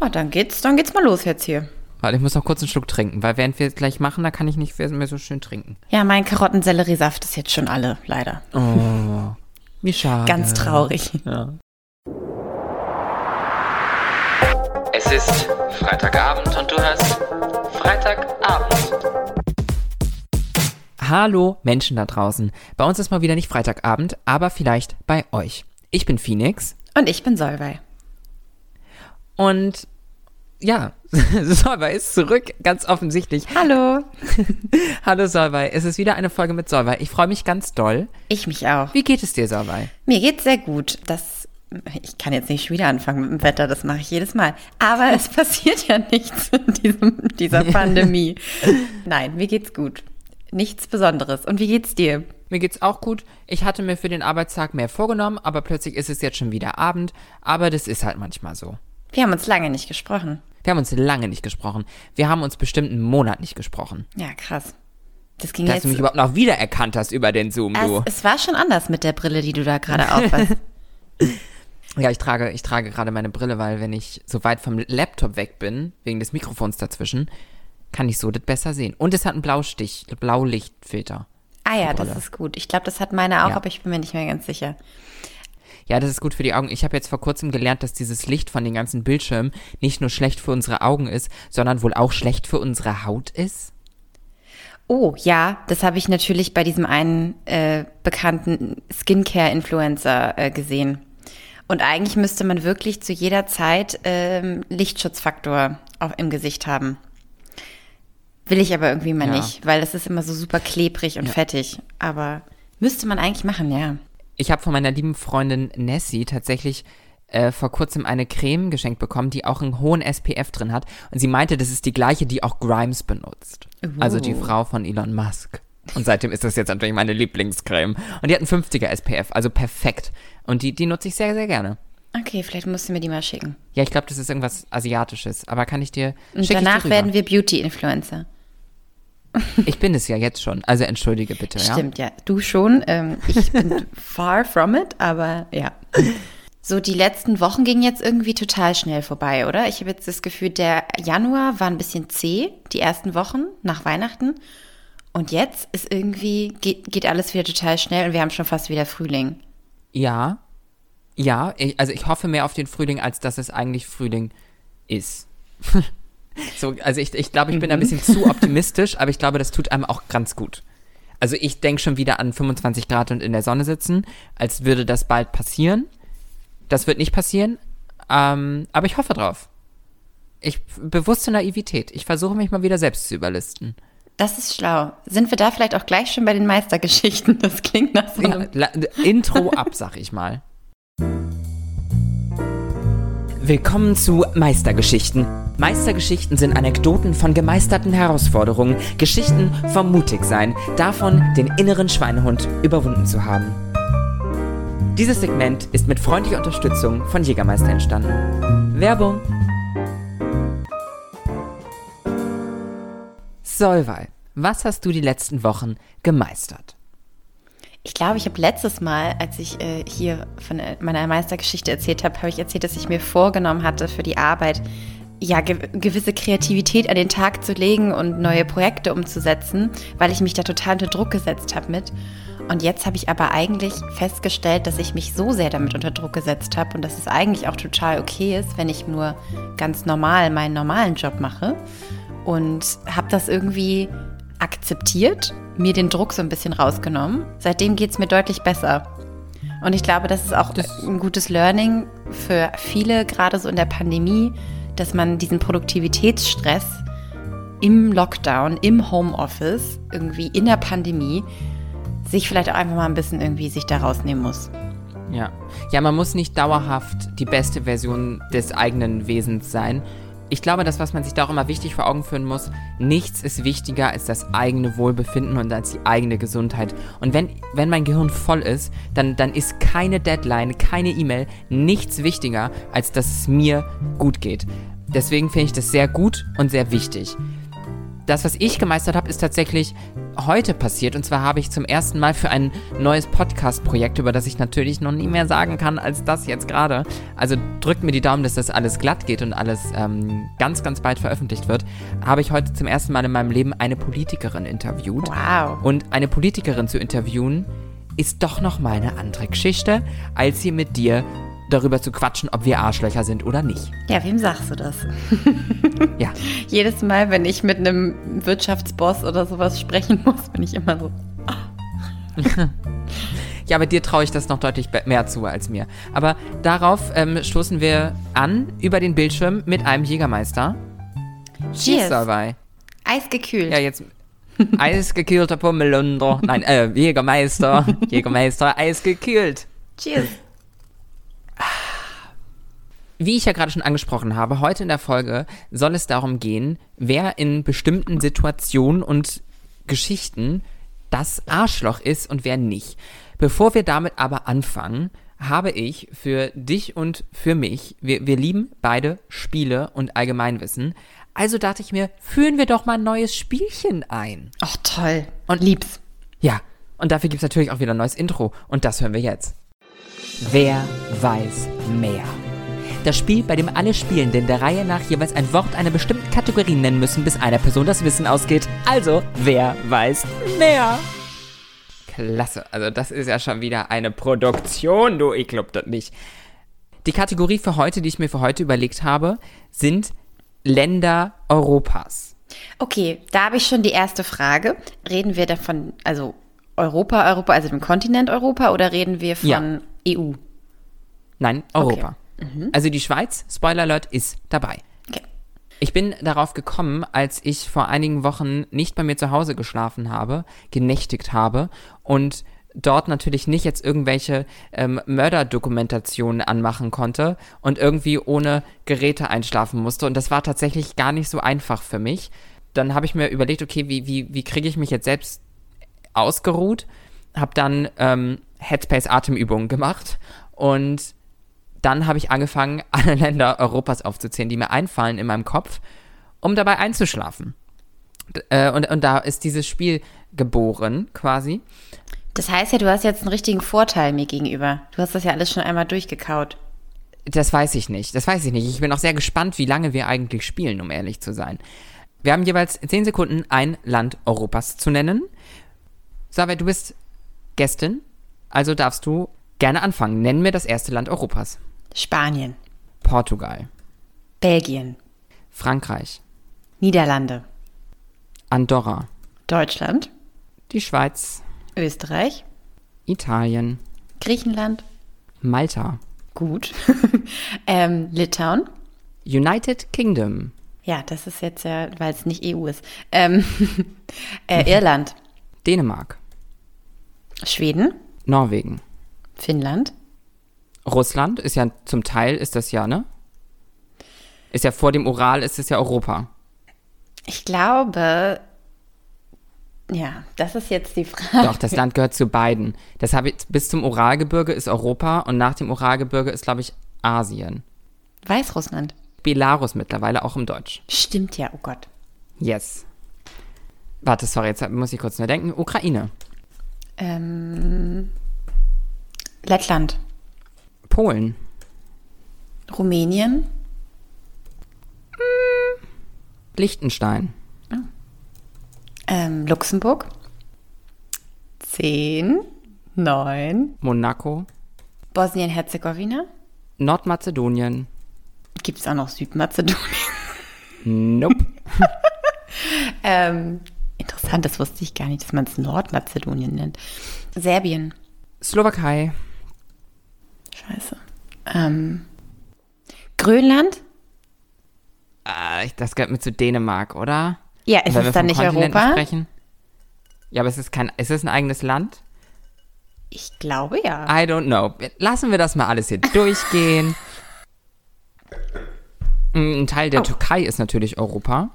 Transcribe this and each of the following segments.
Oh, dann geht's, dann geht's mal los jetzt hier. Warte, ich muss noch kurz einen Schluck trinken, weil während wir es gleich machen, da kann ich nicht mehr so schön trinken. Ja, mein Karottenselleriesaft ist jetzt schon alle, leider. Oh, wie schade. Ganz traurig. Ja. Es ist Freitagabend und du hörst Freitagabend. Hallo Menschen da draußen. Bei uns ist mal wieder nicht Freitagabend, aber vielleicht bei euch. Ich bin Phoenix Und ich bin Solvay. Und ja, Solvay ist zurück, ganz offensichtlich. Hallo. Hallo Solvay, es ist wieder eine Folge mit Solvay. Ich freue mich ganz doll. Ich mich auch. Wie geht es dir, Solvay? Mir geht's sehr gut. Das, ich kann jetzt nicht schon wieder anfangen mit dem Wetter, das mache ich jedes Mal. Aber es passiert ja nichts in diesem, dieser Pandemie. Nein, mir geht's gut. Nichts Besonderes. Und wie geht's dir? Mir geht's auch gut. Ich hatte mir für den Arbeitstag mehr vorgenommen, aber plötzlich ist es jetzt schon wieder Abend. Aber das ist halt manchmal so. Wir haben uns lange nicht gesprochen. Wir haben uns lange nicht gesprochen. Wir haben uns bestimmt einen Monat nicht gesprochen. Ja, krass. Das ging Dass jetzt. du mich überhaupt noch wiedererkannt hast über den Zoom, du. es, es war schon anders mit der Brille, die du da gerade aufhast. Ja, ich trage, ich trage gerade meine Brille, weil wenn ich so weit vom Laptop weg bin, wegen des Mikrofons dazwischen, kann ich so das besser sehen. Und es hat einen Blaustich, Blaulichtfilter. ah ja, das ist gut. Ich glaube, das hat meine auch, Ja. aber ich bin mir nicht mehr ganz sicher. Ja, das ist gut für die Augen. Ich habe jetzt vor kurzem gelernt, dass dieses Licht von den ganzen Bildschirmen nicht nur schlecht für unsere Augen ist, sondern wohl auch schlecht für unsere Haut ist. Oh, ja, das habe ich natürlich bei diesem einen äh, bekannten Skincare-Influencer äh, gesehen. Und eigentlich müsste man wirklich zu jeder Zeit ähm, Lichtschutzfaktor auch im Gesicht haben. Will ich aber irgendwie mal Ja. nicht, weil das ist immer so super klebrig und fettig. Aber müsste man eigentlich machen, ja. Ich habe von meiner lieben Freundin Nessie tatsächlich äh, vor kurzem eine Creme geschenkt bekommen, die auch einen hohen SPF drin hat. Und sie meinte, das ist die gleiche, die auch Grimes benutzt. Also die Uh. Frau von Elon Musk. Und seitdem ist das jetzt natürlich meine Lieblingscreme. Und die hat einen 50er SPF, also perfekt. Und die, die nutze ich sehr, sehr gerne. Okay, vielleicht musst du mir die mal schicken. Ja, ich glaube, das ist irgendwas Asiatisches. Aber kann ich dir. Und danach werden wir Beauty-Influencer. Ich bin es ja jetzt schon. Also entschuldige bitte, ja. Stimmt, ja. Du schon. Ähm, ich bin far from it, aber ja. So, die letzten Wochen gingen jetzt irgendwie total schnell vorbei, oder? Ich habe jetzt das Gefühl, der Januar war ein bisschen zäh, die ersten Wochen nach Weihnachten. Und jetzt ist irgendwie, geht, geht alles wieder total schnell und wir haben schon fast wieder Frühling. Ja. Ja, ich, also ich hoffe mehr auf den Frühling, als dass es eigentlich Frühling ist. so, also ich, ich glaube, ich bin ein bisschen zu optimistisch, aber ich glaube, das tut einem auch ganz gut. Also ich denke schon wieder an 25 Grad und in der Sonne sitzen, als würde das bald passieren. Das wird nicht passieren, ähm, aber ich hoffe drauf. Ich bewusste Naivität. Ich versuche mich mal wieder selbst zu überlisten. Das ist schlau. Sind wir da vielleicht auch gleich schon bei den Meistergeschichten? Das klingt nach so Ja, einem la, Intro ab, sag ich mal. Willkommen zu Meistergeschichten. Meistergeschichten sind Anekdoten von gemeisterten Herausforderungen, Geschichten vom Mutigsein, davon, den inneren Schweinehund überwunden zu haben. Dieses Segment ist mit freundlicher Unterstützung von Jägermeister entstanden. Werbung. Solvay, was hast du die letzten Wochen gemeistert? Ich glaube, ich habe letztes Mal, als ich äh, hier von äh, meiner Meistergeschichte erzählt habe, habe ich erzählt, dass ich mir vorgenommen hatte für die Arbeit, ja, ge gewisse Kreativität an den Tag zu legen und neue Projekte umzusetzen, weil ich mich da total unter Druck gesetzt habe mit. Und jetzt habe ich aber eigentlich festgestellt, dass ich mich so sehr damit unter Druck gesetzt habe und dass es eigentlich auch total okay ist, wenn ich nur ganz normal meinen normalen Job mache. Und habe das irgendwie akzeptiert, mir den Druck so ein bisschen rausgenommen. Seitdem geht es mir deutlich besser. Und ich glaube, das ist auch ein gutes Learning für viele, gerade so in der Pandemie, dass man diesen Produktivitätsstress im Lockdown, im Homeoffice, irgendwie in der Pandemie, sich vielleicht auch einfach mal ein bisschen irgendwie sich da rausnehmen muss. Ja. Ja, man muss nicht dauerhaft die beste Version des eigenen Wesens sein. Ich glaube, das, was man sich da auch immer wichtig vor Augen führen muss, nichts ist wichtiger als das eigene Wohlbefinden und als die eigene Gesundheit. Und wenn, wenn mein Gehirn voll ist, dann, dann ist keine Deadline, keine E-Mail, nichts wichtiger, als dass es mir gut geht. Deswegen finde ich das sehr gut und sehr wichtig. Das, was ich gemeistert habe, ist tatsächlich heute passiert. Und zwar habe ich zum ersten Mal für ein neues Podcast-Projekt, über das ich natürlich noch nie mehr sagen kann als das jetzt gerade. Also drückt mir die Daumen, dass das alles glatt geht und alles ähm, ganz, ganz bald veröffentlicht wird. Habe ich heute zum ersten Mal in meinem Leben eine Politikerin interviewt. Wow. Und eine Politikerin zu interviewen, ist doch noch mal eine andere Geschichte, als hier mit dir darüber zu quatschen, ob wir Arschlöcher sind oder nicht. Ja, wem sagst du das? Ja. Jedes Mal, wenn ich mit einem Wirtschaftsboss oder sowas sprechen muss, bin ich immer so. Ja, aber dir traue ich das noch deutlich mehr zu als mir. Aber darauf ähm, stoßen wir an über den Bildschirm mit einem Jägermeister. Cheers. dabei. Eisgekühlt. Ja, jetzt eisgekühlter Pummelunder. Nein, äh, Jägermeister. Jägermeister, eisgekühlt. Cheers. Wie ich ja gerade schon angesprochen habe, heute in der Folge soll es darum gehen, wer in bestimmten Situationen und Geschichten das Arschloch ist und wer nicht. Bevor wir damit aber anfangen, habe ich für dich und für mich, wir, wir lieben beide Spiele und Allgemeinwissen, also dachte ich mir, führen wir doch mal ein neues Spielchen ein. Ach, toll. Und lieb's. Ja, und dafür gibt es natürlich auch wieder ein neues Intro und das hören wir jetzt. Wer weiß mehr? Das Spiel, bei dem alle Spielenden der Reihe nach jeweils ein Wort einer bestimmten Kategorie nennen müssen, bis einer Person das Wissen ausgeht. Also, wer weiß mehr? Klasse, also das ist ja schon wieder eine Produktion, du, ich glaub das nicht. Die Kategorie für heute, die ich mir für heute überlegt habe, sind Länder Europas. Okay, da habe ich schon die erste Frage. Reden wir davon, also Europa, Europa, also dem Kontinent Europa, oder reden wir von Ja. EU? Nein, Europa. Also die Schweiz, Spoiler Alert, ist dabei. Okay. Ich bin darauf gekommen, als ich vor einigen Wochen nicht bei mir zu Hause geschlafen habe, genächtigt habe und dort natürlich nicht jetzt irgendwelche ähm, Mörderdokumentationen anmachen konnte und irgendwie ohne Geräte einschlafen musste. Und das war tatsächlich gar nicht so einfach für mich. Dann habe ich mir überlegt, okay, wie, wie, wie kriege ich mich jetzt selbst ausgeruht? Habe dann ähm, Headspace Atemübungen gemacht und dann habe ich angefangen, alle Länder Europas aufzuzählen, die mir einfallen in meinem Kopf, um dabei einzuschlafen. Äh, und, und da ist dieses Spiel geboren, quasi. Das heißt ja, du hast jetzt einen richtigen Vorteil mir gegenüber. Du hast das ja alles schon einmal durchgekaut. Das weiß ich nicht. Das weiß ich nicht. Ich bin auch sehr gespannt, wie lange wir eigentlich spielen, um ehrlich zu sein. Wir haben jeweils 10 Sekunden, ein Land Europas zu nennen. Sabet, du bist Gästin, also darfst du gerne anfangen. Nenn mir das erste Land Europas. Spanien, Portugal, Belgien, Frankreich, Niederlande, Andorra, Deutschland, die Schweiz, Österreich, Italien, Griechenland, Malta, gut. ähm, Litauen. United Kingdom, Ja, das ist jetzt ja, weil es nicht EU ist. Ähm, äh, Irland, Dänemark, Schweden, Norwegen, Finnland, Russland ist ja zum Teil ist das ja, ne? Ist ja vor dem Ural, ist es ja Europa. Ich glaube, ja, das ist jetzt die Frage. Doch, das Land gehört zu beiden. Das habe ich, bis zum Uralgebirge ist Europa und nach dem Uralgebirge ist, glaube ich, Asien. Weißrussland. Belarus mittlerweile auch im Deutsch. Stimmt ja, oh Gott. Yes. Warte, sorry, jetzt muss ich kurz nur denken. Ukraine, Ähm, Lettland, Polen, Rumänien, Liechtenstein, ähm, Luxemburg. Zehn, neun, Monaco, Bosnien-Herzegowina. Nordmazedonien. Gibt es auch noch Südmazedonien? Nope. Ähm, interessant, das wusste ich gar nicht, dass man es Nordmazedonien nennt. Serbien. Slowakei, Scheiße. Ähm, Grönland? Ich- das gehört mit zu Dänemark, oder? Ja, ist es dann nicht Kontinenten Europa? Sprechen. Ja, aber es ist kein, ist es ein eigenes Land? Ich glaube ja. I don't know. Lassen wir das mal alles hier durchgehen. Ein Teil der Oh. Türkei ist natürlich Europa.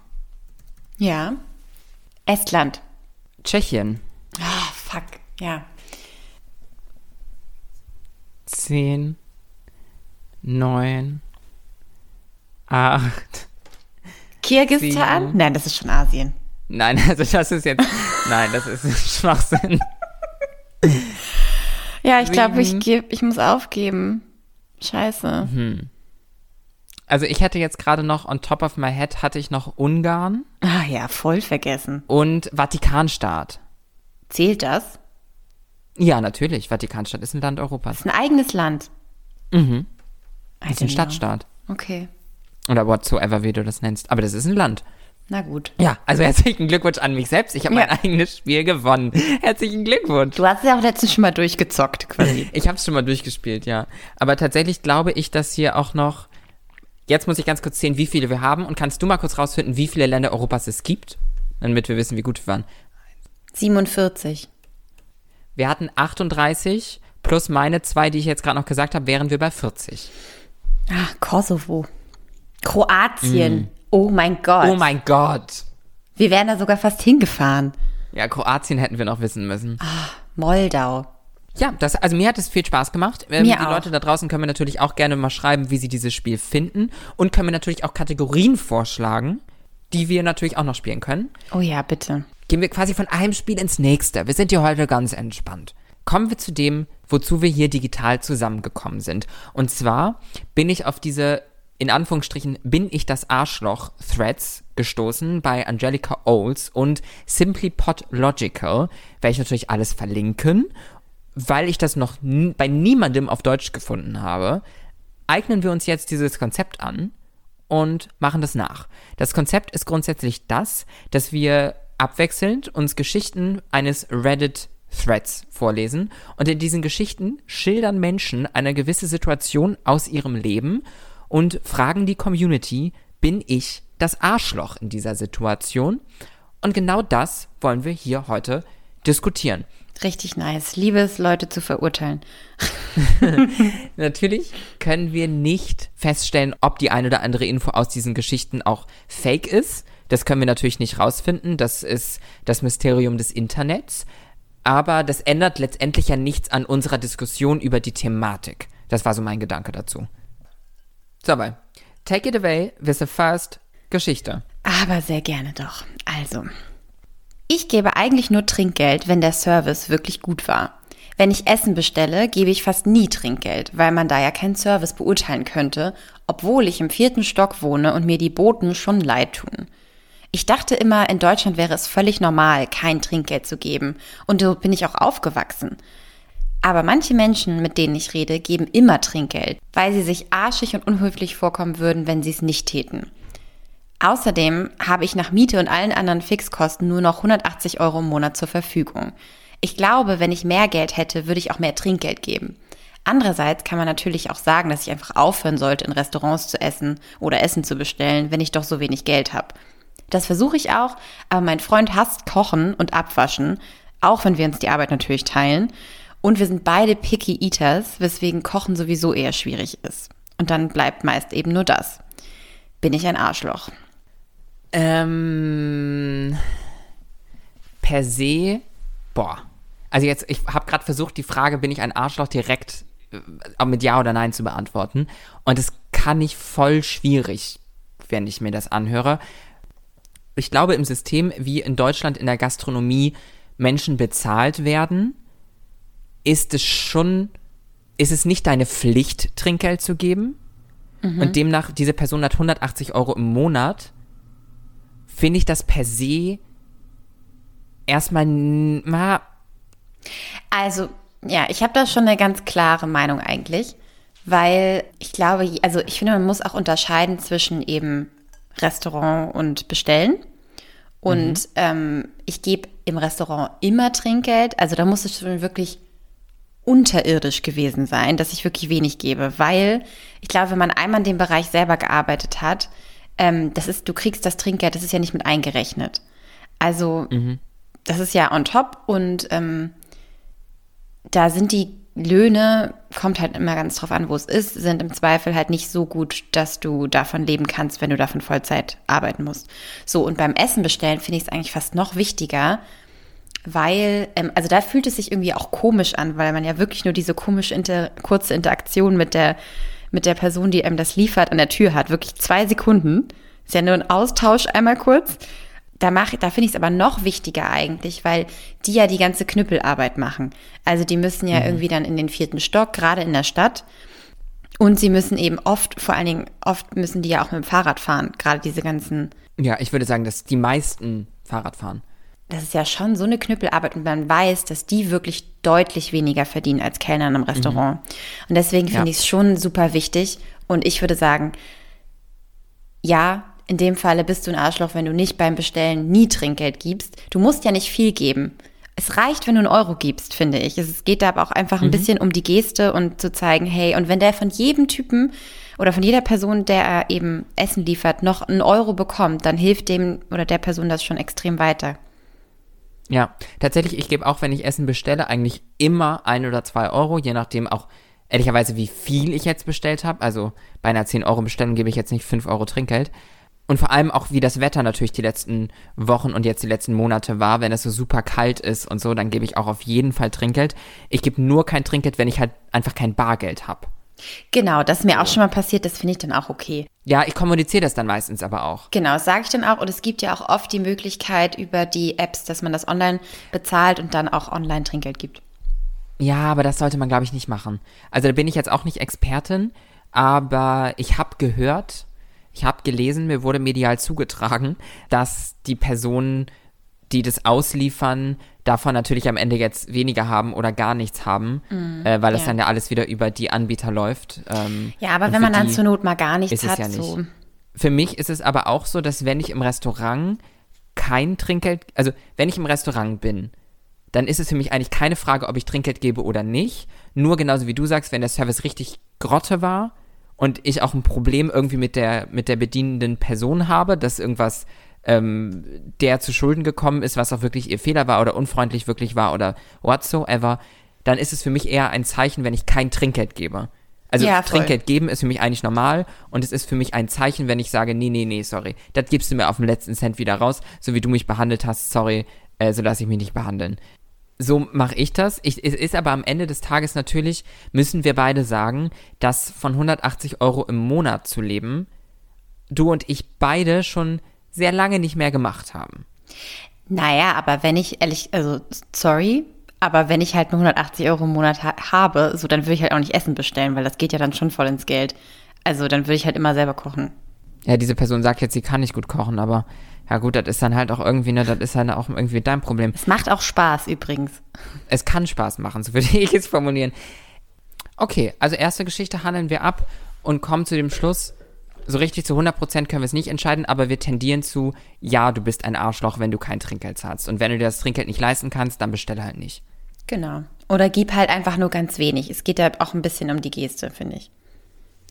Ja. Estland. Tschechien. Ah, fuck. Ja. Zehn, neun, acht. Kirgisistan? Sieben. Nein, das ist schon Asien. Nein, also das ist jetzt, nein, das ist Schwachsinn. Ja, ich glaube, ich, geb, ich muss aufgeben. Scheiße. Also ich hätte jetzt gerade noch on top of my head hatte ich noch Ungarn Ah ja, voll vergessen. und Vatikanstaat. Zählt das? Ja, natürlich. Vatikanstaat ist ein Land Europas. Ist ein eigenes Land. Mhm. Ist ein Stadtstaat. Okay. Oder whatsoever, wie du das nennst. Aber das ist ein Land. Na gut. Ja, also herzlichen Glückwunsch an mich selbst. Ich habe Ja. mein eigenes Spiel gewonnen. Herzlichen Glückwunsch. Du hast es ja auch letztens schon mal durchgezockt, quasi. Ich habe es schon mal durchgespielt, ja. Aber tatsächlich glaube ich, dass hier auch noch. Jetzt muss ich ganz kurz sehen, wie viele wir haben. Und kannst du mal kurz rausfinden, wie viele Länder Europas es gibt? Damit wir wissen, wie gut wir waren. 47. Wir hatten 38 plus meine zwei, die ich jetzt gerade noch gesagt habe, wären wir bei 40. Ah, Kosovo. Kroatien. Oh mein Gott. Oh mein Gott. Wir wären da sogar fast hingefahren. Ja, Kroatien hätten wir noch wissen müssen. Moldau. Ja, das, also mir hat es viel Spaß gemacht. Ähm, Mir die auch. Leute da draußen können mir natürlich auch gerne mal schreiben, wie sie dieses Spiel finden. Und können mir natürlich auch Kategorien vorschlagen, die wir natürlich auch noch spielen können. Oh ja, bitte. Gehen wir quasi von einem Spiel ins nächste. Wir sind hier heute ganz entspannt. Kommen wir zu dem, wozu wir hier digital zusammengekommen sind. Und zwar bin ich auf diese, in Anführungsstrichen, bin ich das Arschloch Threads gestoßen bei Angelica Oles und Simply Pot Logical, ich natürlich alles verlinken, weil ich das noch bei niemandem auf Deutsch gefunden habe. Eignen wir uns jetzt dieses Konzept an und machen das nach. Das Konzept ist grundsätzlich das, dass wir abwechselnd uns Geschichten eines Reddit Threads vorlesen und in diesen Geschichten schildern Menschen eine gewisse Situation aus ihrem Leben und fragen die Community, bin ich das Arschloch in dieser Situation? Und genau das wollen wir hier heute diskutieren. Richtig nice. Liebe es, Leute zu verurteilen. Natürlich können wir nicht feststellen, ob die eine oder andere Info aus diesen Geschichten auch fake ist. Das können wir natürlich nicht rausfinden. Das ist das Mysterium des Internets. Aber das ändert letztendlich ja nichts an unserer Diskussion über die Thematik. Das war so mein Gedanke dazu. So, aber take it away with the first Geschichte. Aber sehr gerne doch. Also, ich gebe eigentlich nur Trinkgeld, wenn der Service wirklich gut war. Wenn ich Essen bestelle, gebe ich fast nie Trinkgeld, weil man da ja keinen Service beurteilen könnte, obwohl ich im vierten Stock wohne und mir die Boten schon leid tun. Ich dachte immer, in Deutschland wäre es völlig normal, kein Trinkgeld zu geben, und so bin ich auch aufgewachsen. Aber manche Menschen, mit denen ich rede, geben immer Trinkgeld, weil sie sich arschig und unhöflich vorkommen würden, wenn sie es nicht täten. Außerdem habe ich nach Miete und allen anderen Fixkosten nur noch 180 Euro im Monat zur Verfügung. Ich glaube, wenn ich mehr Geld hätte, würde ich auch mehr Trinkgeld geben. Andererseits kann man natürlich auch sagen, dass ich einfach aufhören sollte, in Restaurants zu essen oder Essen zu bestellen, wenn ich doch so wenig Geld habe. Das versuche ich auch, aber mein Freund hasst Kochen und Abwaschen, auch wenn wir uns die Arbeit natürlich teilen. Und wir sind beide Picky Eaters, weswegen Kochen sowieso eher schwierig ist. Und dann bleibt meist eben nur das. Bin ich ein Arschloch? Ähm, per se, boah. Also jetzt, ich habe gerade versucht, die Frage, bin ich ein Arschloch, direkt äh, mit Ja oder Nein zu beantworten. Und das kann ich voll schwierig, wenn ich mir das anhöre. Ich glaube, im System, wie in Deutschland in der Gastronomie Menschen bezahlt werden, ist es schon, ist es nicht deine Pflicht, Trinkgeld zu geben. Und demnach, diese Person hat 180 Euro im Monat. Finde ich das per se erstmal na, Also, ja, ich habe da schon eine ganz klare Meinung eigentlich, weil ich glaube, also ich finde, man muss auch unterscheiden zwischen eben Restaurant und Bestellen. Und ähm, ich gebe im Restaurant immer Trinkgeld. Also da muss es schon wirklich unterirdisch gewesen sein, dass ich wirklich wenig gebe, weil ich glaube, wenn man einmal in dem Bereich selber gearbeitet hat, ähm, das ist, du kriegst das Trinkgeld, das ist ja nicht mit eingerechnet. Also das ist ja on top und ähm, da sind die Löhne, kommt halt immer ganz drauf an, wo es ist, sind im Zweifel halt nicht so gut, dass du davon leben kannst, wenn du davon Vollzeit arbeiten musst. So, und beim Essen bestellen finde ich es eigentlich fast noch wichtiger, weil, ähm, also da fühlt es sich irgendwie auch komisch an, weil man ja wirklich nur diese komische inter kurze Interaktion mit der, mit der Person, die einem das liefert, an der Tür hat. Wirklich zwei Sekunden. Ist ja nur ein Austausch einmal kurz. Da mache, da finde ich es aber noch wichtiger eigentlich, weil die ja die ganze Knüppelarbeit machen. Also die müssen ja irgendwie dann in den vierten Stock, gerade in der Stadt. Und sie müssen eben oft, vor allen Dingen oft müssen die ja auch mit dem Fahrrad fahren, gerade diese ganzen Ja, ich würde sagen, dass die meisten Fahrrad fahren. das ist ja schon so eine Knüppelarbeit und man weiß, dass die wirklich deutlich weniger verdienen als Kellner in einem Restaurant. Und deswegen finde Ja. ich es schon super wichtig. Und ich würde sagen, ja, in dem Falle bist du ein Arschloch, wenn du nicht beim Bestellen nie Trinkgeld gibst. Du musst ja nicht viel geben. Es reicht, wenn du einen Euro gibst, finde ich. Es geht da aber auch einfach ein bisschen um die Geste und zu zeigen, hey, und wenn der von jedem Typen oder von jeder Person, der eben Essen liefert, noch einen Euro bekommt, dann hilft dem oder der Person das schon extrem weiter. Ja, tatsächlich, ich gebe auch, wenn ich Essen bestelle, eigentlich immer ein oder zwei Euro, je nachdem auch ehrlicherweise, wie viel ich jetzt bestellt habe. Also bei einer 10 Euro Bestellung gebe ich jetzt nicht 5 Euro Trinkgeld. Und vor allem auch, wie das Wetter natürlich die letzten Wochen und jetzt die letzten Monate war. Wenn es so super kalt ist und so, dann gebe ich auch auf jeden Fall Trinkgeld. Ich gebe nur kein Trinkgeld, wenn ich halt einfach kein Bargeld habe. Genau, das ist mir auch schon mal passiert, das finde ich dann auch okay. Ja, ich kommuniziere das dann meistens aber auch. Genau, das sage ich dann auch. Und es gibt ja auch oft die Möglichkeit über die Apps, dass man das online bezahlt und dann auch online Trinkgeld gibt. Ja, aber das sollte man, glaube ich, nicht machen. Also da bin ich jetzt auch nicht Expertin, aber ich habe gehört, ich habe gelesen, mir wurde medial zugetragen, dass die Personen, die das ausliefern, davon natürlich am Ende jetzt weniger haben oder gar nichts haben, äh, weil das ja. dann ja alles wieder über die Anbieter läuft. Ähm, Ja, aber wenn man dann zur Not mal gar nichts ist es hat, ja nicht. so. Für mich ist es aber auch so, dass wenn ich im Restaurant kein Trinkgeld, also wenn ich im Restaurant bin, dann ist es für mich eigentlich keine Frage, ob ich Trinkgeld gebe oder nicht. Nur genauso wie du sagst, wenn der Service richtig Grotte war und ich auch ein Problem irgendwie mit der, mit der bedienenden Person habe, dass irgendwas ähm, der zu Schulden gekommen ist, was auch wirklich ihr Fehler war oder unfreundlich wirklich war oder whatsoever, dann ist es für mich eher ein Zeichen, wenn ich kein Trinkgeld gebe. Also Ja. Trinkgeld geben ist für mich eigentlich normal und es ist für mich ein Zeichen, wenn ich sage, nee, nee, nee, sorry, das gibst du mir auf den letzten Cent wieder raus, so wie du mich behandelt hast, sorry, äh, so lasse ich mich nicht behandeln. So mache ich das. Ich, es ist aber am Ende des Tages natürlich, müssen wir beide sagen, dass von 180 Euro im Monat zu leben, du und ich beide schon sehr lange nicht mehr gemacht haben. Naja, aber wenn ich ehrlich, also sorry, aber wenn ich halt nur 180 Euro im Monat ha habe, so dann würde ich halt auch nicht Essen bestellen, weil das geht ja dann schon voll ins Geld. Also dann würde ich halt immer selber kochen. Ja, diese Person sagt jetzt, sie kann nicht gut kochen, aber ja gut, das ist dann halt auch irgendwie, ne, das ist dann auch irgendwie dein Problem. Es macht auch Spaß übrigens. Es kann Spaß machen, so würde ich es formulieren. Okay, also erste Geschichte handeln wir ab und kommen zu dem Schluss, so richtig zu 100% können wir es nicht entscheiden, aber wir tendieren zu, ja, du bist ein Arschloch, wenn du kein Trinkgeld zahlst. Und wenn du dir das Trinkgeld nicht leisten kannst, dann bestelle halt nicht. Genau. Oder gib halt einfach nur ganz wenig. Es geht da auch ein bisschen um die Geste, finde ich.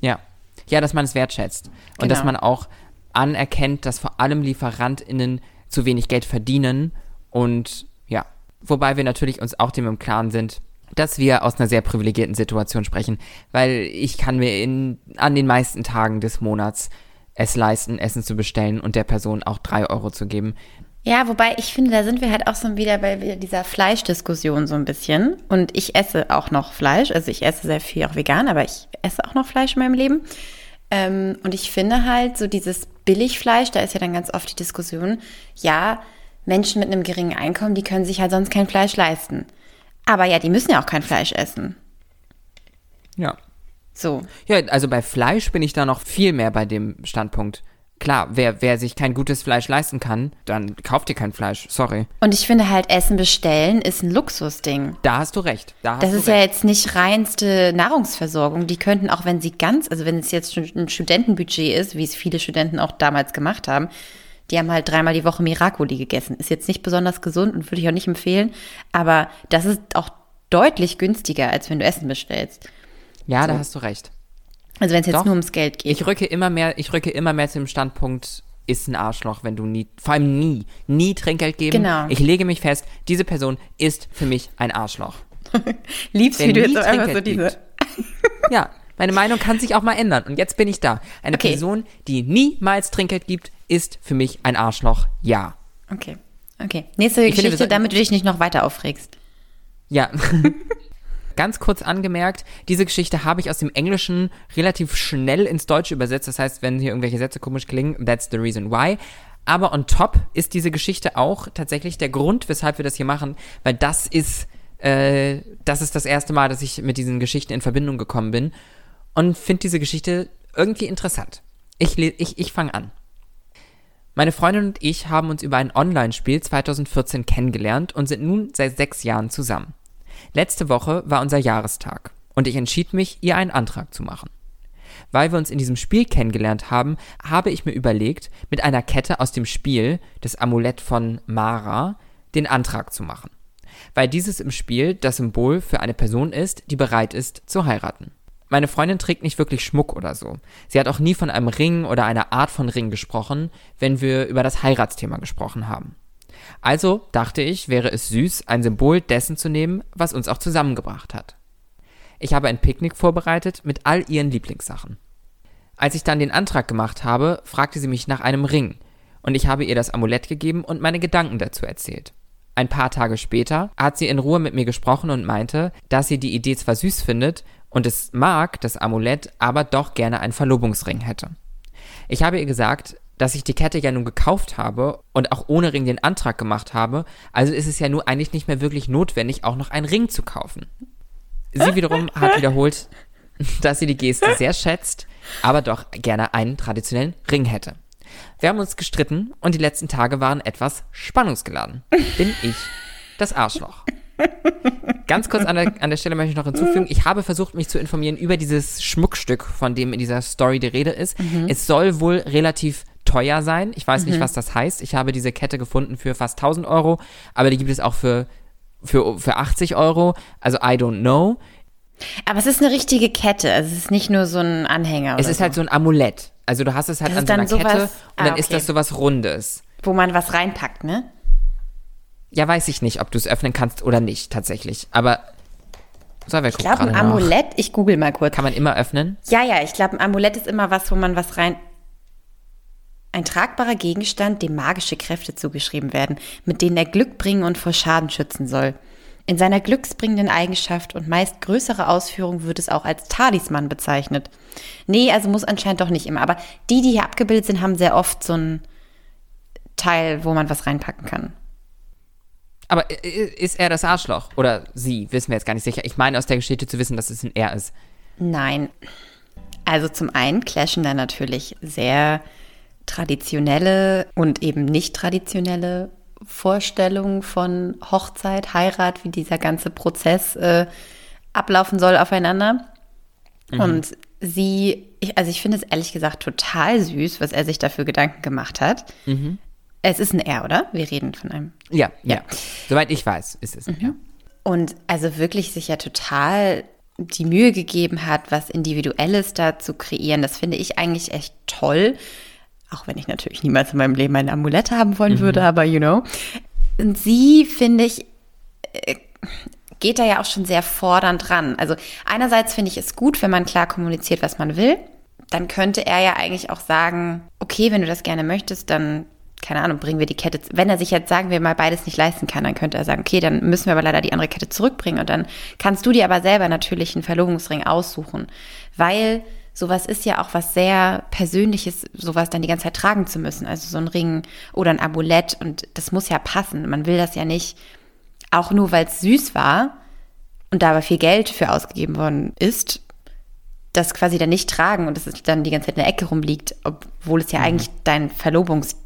Ja. Ja, dass man es wertschätzt. Und Genau. dass man auch anerkennt, dass vor allem LieferantInnen zu wenig Geld verdienen. Und ja, wobei wir natürlich uns auch dem im Klaren sind, dass wir aus einer sehr privilegierten Situation sprechen. Weil ich kann mir in, an den meisten Tagen des Monats es leisten, Essen zu bestellen und der Person auch drei Euro zu geben. Ja, wobei ich finde, da sind wir halt auch so wieder bei dieser Fleischdiskussion so ein bisschen. Und ich esse auch noch Fleisch. Also ich esse sehr viel auch vegan, aber ich esse auch noch Fleisch in meinem Leben. Ähm, und ich finde halt so dieses Billigfleisch, da ist ja dann ganz oft die Diskussion, ja, Menschen mit einem geringen Einkommen, die können sich halt sonst kein Fleisch leisten. Aber ja, die müssen ja auch kein Fleisch essen. Ja. So. Ja, also bei Fleisch bin ich da noch viel mehr bei dem Standpunkt. Klar, wer, wer sich kein gutes Fleisch leisten kann, dann kauft ihr kein Fleisch. Sorry. Und ich finde halt, Essen bestellen ist ein Luxusding. Da hast du recht. Da Das du ist recht. ja jetzt nicht reinste Nahrungsversorgung. Die könnten, auch wenn sie ganz, also wenn es jetzt schon ein Studentenbudget ist, wie es viele Studenten auch damals gemacht haben, die haben halt dreimal die Woche Miracoli gegessen. Ist jetzt nicht besonders gesund und würde ich auch nicht empfehlen. Aber das ist auch deutlich günstiger, als wenn du Essen bestellst. Ja, da hast du recht. Also wenn es jetzt Doch. nur ums Geld geht. Ich rücke immer mehr, ich rücke immer mehr zu dem Standpunkt, ist ein Arschloch, wenn du nie, vor allem nie, nie Trinkgeld geben. Genau. Ich lege mich fest, diese Person ist für mich ein Arschloch. Liebst, Wer wie du jetzt so einfach so diese. gibt. Ja, meine Meinung kann sich auch mal ändern. Und jetzt bin ich da. Eine Okay. Person, die niemals Trinkgeld gibt, ist für mich ein Arschloch. Ja. Okay. Okay. Nächste finde, wir Geschichte, sollten- damit du dich nicht noch weiter aufregst. Ja. Ganz kurz angemerkt, diese Geschichte habe ich aus dem Englischen relativ schnell ins Deutsche übersetzt. Das heißt, wenn hier irgendwelche Sätze komisch klingen, that's the reason why. Aber on top ist diese Geschichte auch tatsächlich der Grund, weshalb wir das hier machen, weil das ist, äh, das ist das erste Mal, dass ich mit diesen Geschichten in Verbindung gekommen bin und finde diese Geschichte irgendwie interessant. Ich, ich, ich fange an. Meine Freundin und ich haben uns über ein Online-Spiel 2014 kennengelernt und sind nun seit sechs Jahren zusammen. Letzte Woche war unser Jahrestag und ich entschied mich, ihr einen Antrag zu machen. Weil wir uns in diesem Spiel kennengelernt haben, habe ich mir überlegt, mit einer Kette aus dem Spiel, das Amulett von Mara, den Antrag zu machen. Weil dieses im Spiel das Symbol für eine Person ist, die bereit ist zu heiraten. Meine Freundin trägt nicht wirklich Schmuck oder so. Sie hat auch nie von einem Ring oder einer Art von Ring gesprochen, wenn wir über das Heiratsthema gesprochen haben. Also dachte ich, wäre es süß, ein Symbol dessen zu nehmen, was uns auch zusammengebracht hat. Ich habe ein Picknick vorbereitet mit all ihren Lieblingssachen. Als ich dann den Antrag gemacht habe, fragte sie mich nach einem Ring, und ich habe ihr das Amulett gegeben und meine Gedanken dazu erzählt. Ein paar Tage später hat sie in Ruhe mit mir gesprochen und meinte, dass sie die Idee zwar süß findet und es mag, das Amulett, aber doch gerne einen Verlobungsring hätte. Ich habe ihr gesagt, dass ich die Kette ja nun gekauft habe und auch ohne Ring den Antrag gemacht habe, also ist es ja nur eigentlich nicht mehr wirklich notwendig, auch noch einen Ring zu kaufen. Sie wiederum hat wiederholt, dass sie die Geste sehr schätzt, aber doch gerne einen traditionellen Ring hätte. Wir haben uns gestritten und die letzten Tage waren etwas spannungsgeladen. Bin ich das Arschloch? Ganz kurz an der, an der Stelle möchte ich noch hinzufügen, ich habe versucht, mich zu informieren über dieses Schmuckstück, von dem in dieser Story die Rede ist. Mhm. Es soll wohl relativ teuer sein. Ich weiß mhm. nicht, was das heißt. Ich habe diese Kette gefunden für fast 1000 Euro, aber die gibt es auch für, für, für 80 Euro. Also I don't know. Aber es ist eine richtige Kette. Also es ist nicht nur so ein Anhänger. Es ist so. halt so ein Amulett. Also du hast es halt das an so einer sowas, Kette und ah, dann okay. ist das sowas Rundes. Wo man was reinpackt, ne? Ja, weiß ich nicht, ob du es öffnen kannst oder nicht, tatsächlich. Aber so, ich glaube, ein Amulett, nach. ich google mal kurz. Kann man immer öffnen? Ja, ja, ich glaube, ein Amulett ist immer was, wo man was rein. Ein tragbarer Gegenstand, dem magische Kräfte zugeschrieben werden, mit denen er Glück bringen und vor Schaden schützen soll. In seiner glücksbringenden Eigenschaft und meist größere Ausführung wird es auch als Talisman bezeichnet. Nee, also muss anscheinend doch nicht immer. Aber die, die hier abgebildet sind, haben sehr oft so ein Teil, wo man was reinpacken kann. Aber ist er das Arschloch? Oder sie? Wissen wir jetzt gar nicht sicher. Ich meine aus der Geschichte zu wissen, dass es ein Er ist. Nein. Also zum einen clashen da natürlich sehr traditionelle und eben nicht traditionelle Vorstellungen von Hochzeit, Heirat, wie dieser ganze Prozess äh, ablaufen soll aufeinander. Mhm. Und sie, ich, also ich finde es ehrlich gesagt total süß, was er sich dafür Gedanken gemacht hat. Mhm. Es ist ein R, oder? Wir reden von einem. Ja, ja. ja. Soweit ich weiß, ist es ein mhm. R. Und also wirklich sich ja total die Mühe gegeben hat, was Individuelles da zu kreieren. Das finde ich eigentlich echt toll. Auch wenn ich natürlich niemals in meinem Leben ein Amulett haben wollen mhm. würde, aber you know. Und sie, finde ich, äh, geht da ja auch schon sehr fordernd ran. Also einerseits finde ich es gut, wenn man klar kommuniziert, was man will. Dann könnte er ja eigentlich auch sagen, okay, wenn du das gerne möchtest, dann keine Ahnung, bringen wir die Kette, wenn er sich jetzt, sagen wir mal, beides nicht leisten kann, dann könnte er sagen, okay, dann müssen wir aber leider die andere Kette zurückbringen und dann kannst du dir aber selber natürlich einen Verlobungsring aussuchen, weil sowas ist ja auch was sehr Persönliches, sowas dann die ganze Zeit tragen zu müssen, also so ein Ring oder ein Amulett und das muss ja passen, man will das ja nicht, auch nur weil es süß war und da aber viel Geld für ausgegeben worden ist, das quasi dann nicht tragen und es dann die ganze Zeit in der Ecke rumliegt, obwohl es ja mhm. eigentlich dein Verlobungs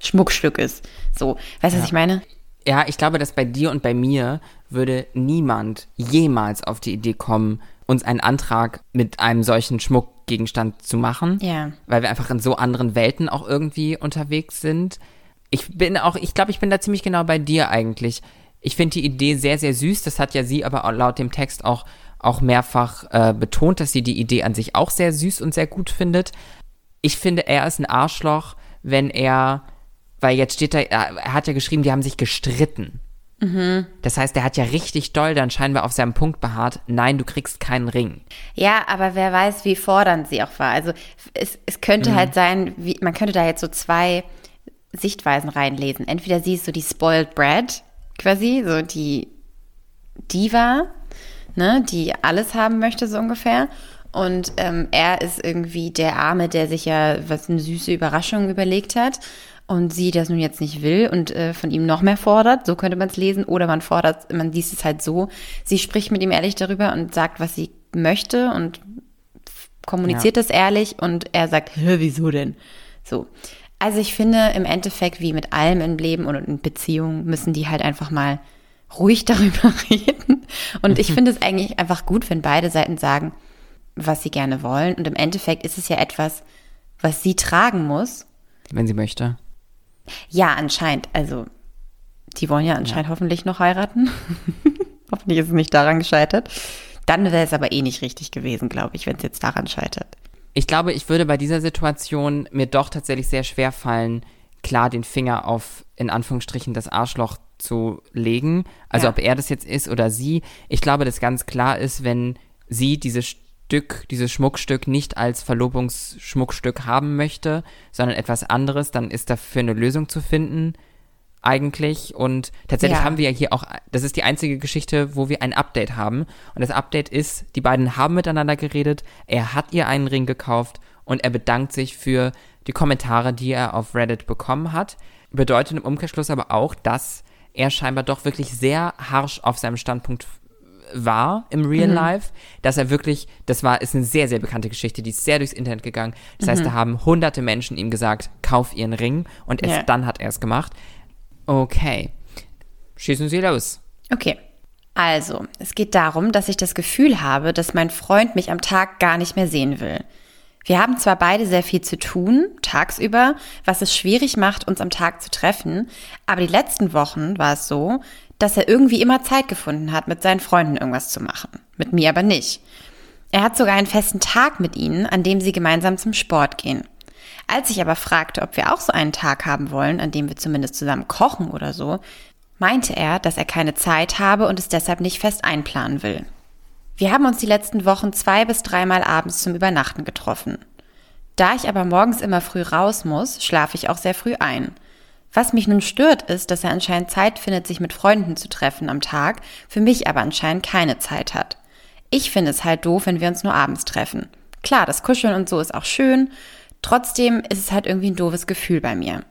Schmuckstück ist. So, weißt du, ja. was ich meine? Ja, ich glaube, dass bei dir und bei mir würde niemand jemals auf die Idee kommen, uns einen Antrag mit einem solchen Schmuckgegenstand zu machen. Ja. Weil wir einfach in so anderen Welten auch irgendwie unterwegs sind. Ich bin auch, ich glaube, ich bin da ziemlich genau bei dir eigentlich. Ich finde die Idee sehr, sehr süß. Das hat ja sie aber laut dem Text auch, auch mehrfach äh, betont, dass sie die Idee an sich auch sehr süß und sehr gut findet. Ich finde, er ist ein Arschloch, wenn er weil jetzt steht da, er hat ja geschrieben, die haben sich gestritten. Mhm. Das heißt, er hat ja richtig doll dann scheinbar auf seinem Punkt beharrt, nein, du kriegst keinen Ring. Ja, aber wer weiß, wie fordernd sie auch war. Also es, es könnte mhm. halt sein, wie, man könnte da jetzt so zwei Sichtweisen reinlesen. Entweder sie ist so die Spoiled Bread, quasi, so die Diva, ne, die alles haben möchte, so ungefähr. Und ähm, er ist irgendwie der Arme, der sich ja was eine süße Überraschung überlegt hat und sie das nun jetzt nicht will und äh, von ihm noch mehr fordert, so könnte man es lesen, oder man fordert, man liest es halt so, sie spricht mit ihm ehrlich darüber und sagt, was sie möchte und kommuniziert ja. das ehrlich und er sagt, Hä, wieso denn? So. Also ich finde im Endeffekt, wie mit allem im Leben und in Beziehungen, müssen die halt einfach mal ruhig darüber reden. Und ich finde es eigentlich einfach gut, wenn beide Seiten sagen, was sie gerne wollen. Und im Endeffekt ist es ja etwas, was sie tragen muss. Wenn sie möchte. Ja, anscheinend. Also, die wollen ja anscheinend ja. hoffentlich noch heiraten. hoffentlich ist es nicht daran gescheitert. Dann wäre es aber eh nicht richtig gewesen, glaube ich, wenn es jetzt daran scheitert. Ich glaube, ich würde bei dieser Situation mir doch tatsächlich sehr schwer fallen, klar den Finger auf, in Anführungsstrichen, das Arschloch zu legen. Also ja. ob er das jetzt ist oder sie. Ich glaube, dass ganz klar ist, wenn sie dieses Stück, dieses Schmuckstück nicht als Verlobungsschmuckstück haben möchte, sondern etwas anderes, dann ist dafür eine Lösung zu finden eigentlich. Und tatsächlich ja. haben wir ja hier auch, das ist die einzige Geschichte, wo wir ein Update haben. Und das Update ist, die beiden haben miteinander geredet, er hat ihr einen Ring gekauft und er bedankt sich für die Kommentare, die er auf Reddit bekommen hat. Bedeutet im Umkehrschluss aber auch, dass er scheinbar doch wirklich sehr harsh auf seinem Standpunkt war im Real mhm. Life, dass er wirklich, das war, ist eine sehr, sehr bekannte Geschichte, die ist sehr durchs Internet gegangen. Das mhm. heißt, da haben hunderte Menschen ihm gesagt, kauf ihren Ring und erst ja. dann hat er es gemacht. Okay. Schießen Sie los. Okay. Also, es geht darum, dass ich das Gefühl habe, dass mein Freund mich am Tag gar nicht mehr sehen will. Wir haben zwar beide sehr viel zu tun, tagsüber, was es schwierig macht, uns am Tag zu treffen, aber die letzten Wochen war es so, dass er irgendwie immer Zeit gefunden hat, mit seinen Freunden irgendwas zu machen. Mit mir aber nicht. Er hat sogar einen festen Tag mit ihnen, an dem sie gemeinsam zum Sport gehen. Als ich aber fragte, ob wir auch so einen Tag haben wollen, an dem wir zumindest zusammen kochen oder so, meinte er, dass er keine Zeit habe und es deshalb nicht fest einplanen will. Wir haben uns die letzten Wochen zwei bis dreimal abends zum Übernachten getroffen. Da ich aber morgens immer früh raus muss, schlafe ich auch sehr früh ein. Was mich nun stört, ist, dass er anscheinend Zeit findet, sich mit Freunden zu treffen am Tag, für mich aber anscheinend keine Zeit hat. Ich finde es halt doof, wenn wir uns nur abends treffen. Klar, das Kuscheln und so ist auch schön, trotzdem ist es halt irgendwie ein doofes Gefühl bei mir.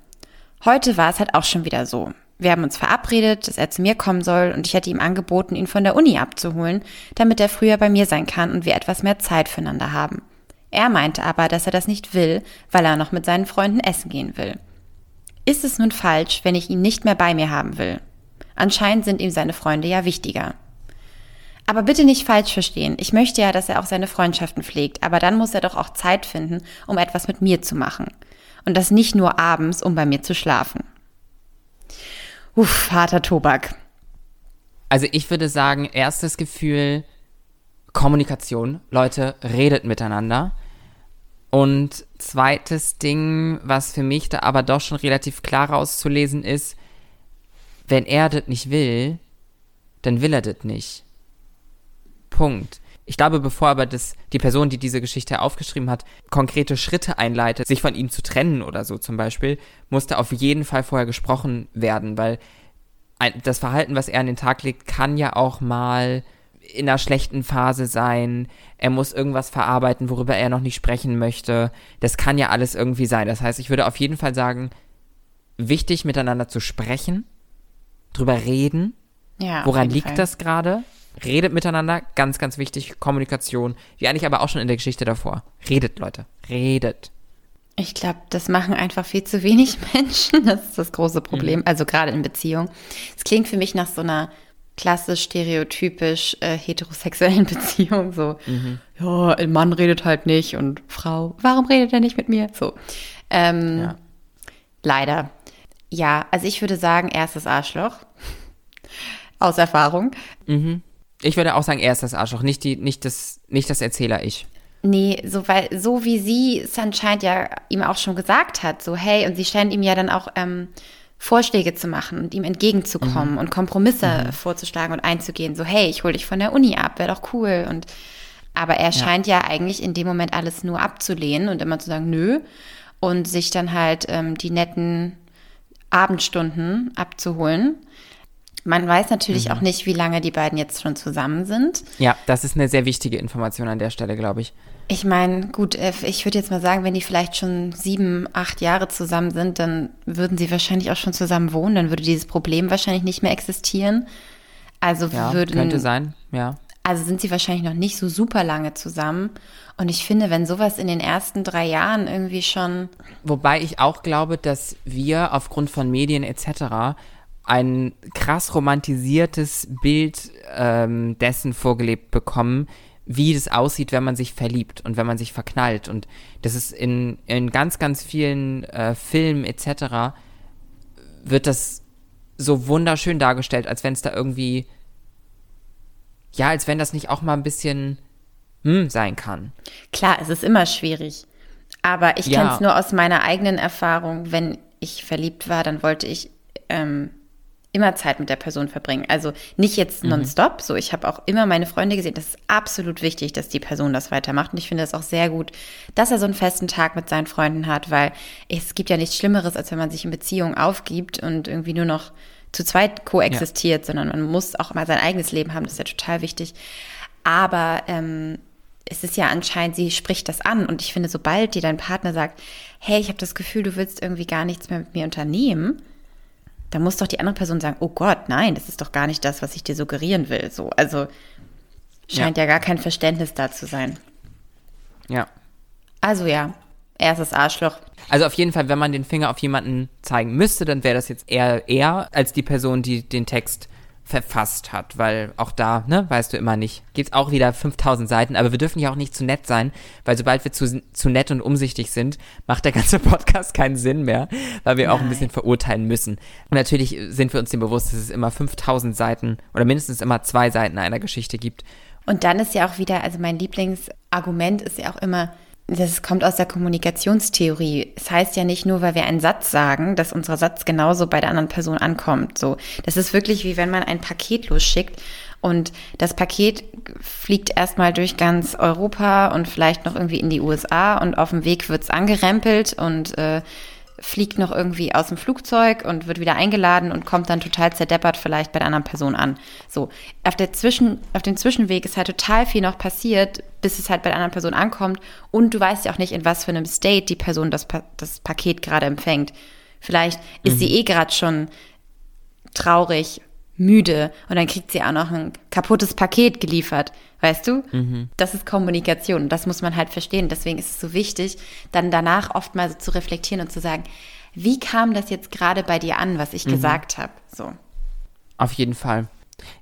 Heute war es halt auch schon wieder so. Wir haben uns verabredet, dass er zu mir kommen soll und ich hätte ihm angeboten, ihn von der Uni abzuholen, damit er früher bei mir sein kann und wir etwas mehr Zeit füreinander haben. Er meinte aber, dass er das nicht will, weil er noch mit seinen Freunden essen gehen will. Ist es nun falsch, wenn ich ihn nicht mehr bei mir haben will? Anscheinend sind ihm seine Freunde ja wichtiger. Aber bitte nicht falsch verstehen. Ich möchte ja, dass er auch seine Freundschaften pflegt, aber dann muss er doch auch Zeit finden, um etwas mit mir zu machen. Und das nicht nur abends, um bei mir zu schlafen. Uff, harter Tobak. Also ich würde sagen, erstes Gefühl, Kommunikation. Leute, redet miteinander. Und zweites Ding, was für mich da aber doch schon relativ klar rauszulesen ist, wenn er das nicht will, dann will er das nicht. Punkt. Ich glaube, bevor aber das, die Person, die diese Geschichte aufgeschrieben hat, konkrete Schritte einleitet, sich von ihm zu trennen oder so zum Beispiel, musste auf jeden Fall vorher gesprochen werden, weil ein, das Verhalten, was er an den Tag legt, kann ja auch mal in einer schlechten Phase sein. Er muss irgendwas verarbeiten, worüber er noch nicht sprechen möchte. Das kann ja alles irgendwie sein. Das heißt, ich würde auf jeden Fall sagen, wichtig miteinander zu sprechen, drüber reden. Ja, Woran liegt Fall. das gerade? Redet miteinander, ganz, ganz wichtig. Kommunikation, wie eigentlich aber auch schon in der Geschichte davor. Redet, Leute. Redet. Ich glaube, das machen einfach viel zu wenig Menschen. Das ist das große Problem. Mhm. Also gerade in Beziehung. Es klingt für mich nach so einer klassisch stereotypisch äh, heterosexuellen Beziehung. So, mhm. ja, ein Mann redet halt nicht und Frau, warum redet er nicht mit mir? So. Ähm, ja. Leider. Ja, also ich würde sagen, erstes Arschloch. Aus Erfahrung. Mhm. Ich würde auch sagen, er ist das Arschloch, nicht, die, nicht, das, nicht das Erzähler-Ich. Nee, so, weil, so wie sie es anscheinend ja ihm auch schon gesagt hat, so, hey, und sie scheint ihm ja dann auch ähm, Vorschläge zu machen und ihm entgegenzukommen mhm. und Kompromisse mhm. vorzuschlagen und einzugehen, so, hey, ich hole dich von der Uni ab, wäre doch cool. Und aber er scheint ja. ja eigentlich in dem Moment alles nur abzulehnen und immer zu sagen, nö, und sich dann halt ähm, die netten Abendstunden abzuholen. Man weiß natürlich mhm. auch nicht, wie lange die beiden jetzt schon zusammen sind. Ja, das ist eine sehr wichtige Information an der Stelle, glaube ich. Ich meine, gut, ich würde jetzt mal sagen, wenn die vielleicht schon sieben, acht Jahre zusammen sind, dann würden sie wahrscheinlich auch schon zusammen wohnen, dann würde dieses Problem wahrscheinlich nicht mehr existieren. Also Ja, würden, könnte sein, ja. also sind sie wahrscheinlich noch nicht so super lange zusammen. Und ich finde, wenn sowas in den ersten drei Jahren irgendwie schon, Wobei ich auch glaube, dass wir aufgrund von Medien etc. ein krass romantisiertes Bild ähm, dessen vorgelebt bekommen, wie das aussieht, wenn man sich verliebt und wenn man sich verknallt. Und das ist in, in ganz, ganz vielen äh, Filmen etc. wird das so wunderschön dargestellt, als wenn es da irgendwie, ja, als wenn das nicht auch mal ein bisschen hm, sein kann. klar, es ist immer schwierig. Aber ich Ja. kenne es nur aus meiner eigenen Erfahrung. Wenn ich verliebt war, dann wollte ich ähm, immer Zeit mit der Person verbringen. Also nicht jetzt nonstop. So, ich habe auch immer meine Freunde gesehen. Das ist absolut wichtig, dass die Person das weitermacht. Und ich finde es auch sehr gut, dass er so einen festen Tag mit seinen Freunden hat, weil es gibt ja nichts Schlimmeres, als wenn man sich in Beziehungen aufgibt und irgendwie nur noch zu zweit koexistiert, sondern man muss auch mal sein eigenes Leben haben. Das ist ja total wichtig. Aber ähm, es ist ja anscheinend, sie spricht das an. Und ich finde, sobald dir dein Partner sagt, hey, ich habe das Gefühl, du willst irgendwie gar nichts mehr mit mir unternehmen, dann muss doch die andere Person sagen, oh Gott, nein, das ist doch gar nicht das, was ich dir suggerieren will. So, also scheint ja, gar kein Verständnis da zu sein. Ja. Also ja, erstes Arschloch. Also auf jeden Fall, wenn man den Finger auf jemanden zeigen müsste, dann wäre das jetzt eher er als die Person, die den Text verfasst hat, weil auch da, ne, weißt du immer nicht, gibt's auch wieder 5000 Seiten, aber wir dürfen ja auch nicht zu nett sein, weil sobald wir zu, zu nett und umsichtig sind, macht der ganze Podcast keinen Sinn mehr, weil wir auch ein Nein. bisschen verurteilen müssen. Und natürlich sind wir uns dem bewusst, dass es immer 5000 Seiten oder mindestens immer zwei Seiten einer Geschichte gibt. Und dann ist ja auch wieder, also mein Lieblingsargument ist ja auch immer, das kommt aus der Kommunikationstheorie. Es heißt ja nicht nur, weil wir einen Satz sagen, dass unser Satz genauso bei der anderen Person ankommt. So, das ist wirklich wie wenn man ein Paket losschickt und das Paket fliegt erstmal durch ganz Europa und vielleicht noch irgendwie in die USA und auf dem Weg wird's angerempelt und äh, fliegt noch irgendwie aus dem Flugzeug und wird wieder eingeladen und kommt dann total zerdeppert vielleicht bei der anderen Person an. So, auf, der Zwischen, auf dem Zwischenweg ist halt total viel noch passiert, bis es halt bei der anderen Person ankommt und du weißt ja auch nicht, in was für einem State die Person das, Pa- das Paket gerade empfängt. Vielleicht ist sie eh gerade schon traurig, müde und dann kriegt sie auch noch ein kaputtes Paket geliefert, weißt du? Das ist Kommunikation und das muss man halt verstehen. Deswegen ist es so wichtig, dann danach oft mal so zu reflektieren und zu sagen, wie kam das jetzt gerade bei dir an, was ich gesagt habe? So. Auf jeden Fall.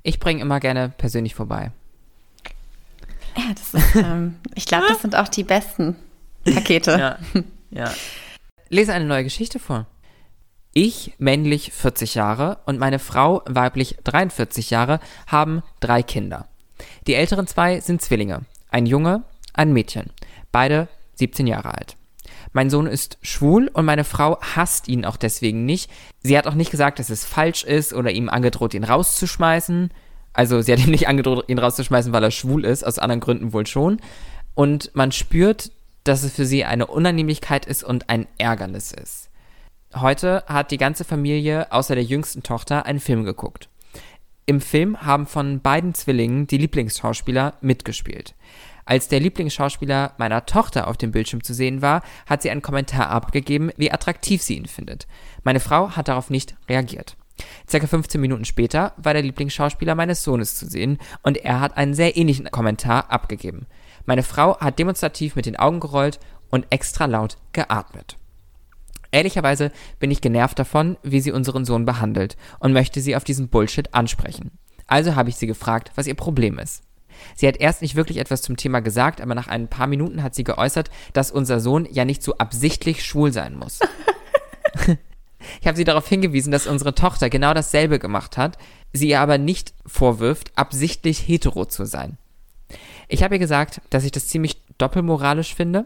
Ich bringe immer gerne persönlich vorbei. Ja, das ist, ähm, ich glaube, das sind auch die besten Pakete. Ja, ja. Lese eine neue Geschichte vor. Ich, männlich 40 Jahre und meine Frau, weiblich 43 Jahre, haben drei Kinder. Die älteren zwei sind Zwillinge. Ein Junge, ein Mädchen. Beide 17 Jahre alt. Mein Sohn ist schwul und meine Frau hasst ihn auch deswegen nicht. Sie hat auch nicht gesagt, dass es falsch ist oder ihm angedroht, ihn rauszuschmeißen. Also sie hat ihm nicht angedroht, ihn rauszuschmeißen, weil er schwul ist, aus anderen Gründen wohl schon. Und man spürt, dass es für sie eine Unannehmlichkeit ist und ein Ärgernis ist. Heute hat die ganze Familie außer der jüngsten Tochter einen Film geguckt. Im Film haben von beiden Zwillingen die Lieblingsschauspieler mitgespielt. Als der Lieblingsschauspieler meiner Tochter auf dem Bildschirm zu sehen war, hat sie einen Kommentar abgegeben, wie attraktiv sie ihn findet. Meine Frau hat darauf nicht reagiert. Circa 15 Minuten später war der Lieblingsschauspieler meines Sohnes zu sehen und er hat einen sehr ähnlichen Kommentar abgegeben. Meine Frau hat demonstrativ mit den Augen gerollt und extra laut geatmet. Ehrlicherweise bin ich genervt davon, wie sie unseren Sohn behandelt und möchte sie auf diesen Bullshit ansprechen. Also habe ich sie gefragt, was ihr Problem ist. Sie hat erst nicht wirklich etwas zum Thema gesagt, aber nach ein paar Minuten hat sie geäußert, dass unser Sohn ja nicht so absichtlich schwul sein muss. Ich habe sie darauf hingewiesen, dass unsere Tochter genau dasselbe gemacht hat, sie ihr aber nicht vorwirft, absichtlich hetero zu sein. Ich habe ihr gesagt, dass ich das ziemlich doppelmoralisch finde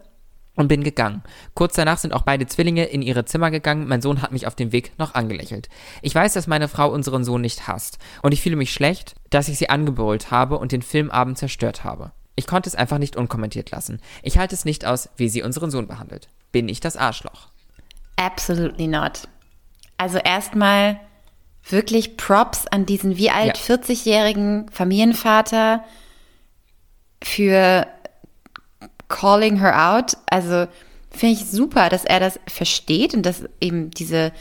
und bin gegangen. Kurz danach sind auch beide Zwillinge in ihre Zimmer gegangen. Mein Sohn hat mich auf dem Weg noch angelächelt. Ich weiß, dass meine Frau unseren Sohn nicht hasst. Und ich fühle mich schlecht, dass ich sie angebrüllt habe und den Filmabend zerstört habe. Ich konnte es einfach nicht unkommentiert lassen. Ich halte es nicht aus, wie sie unseren Sohn behandelt. Bin ich das Arschloch? Absolutely not. Also erstmal wirklich Props an diesen wie alt Ja. 40-jährigen Familienvater für calling her out. Also finde ich super, dass er das versteht und dass eben diese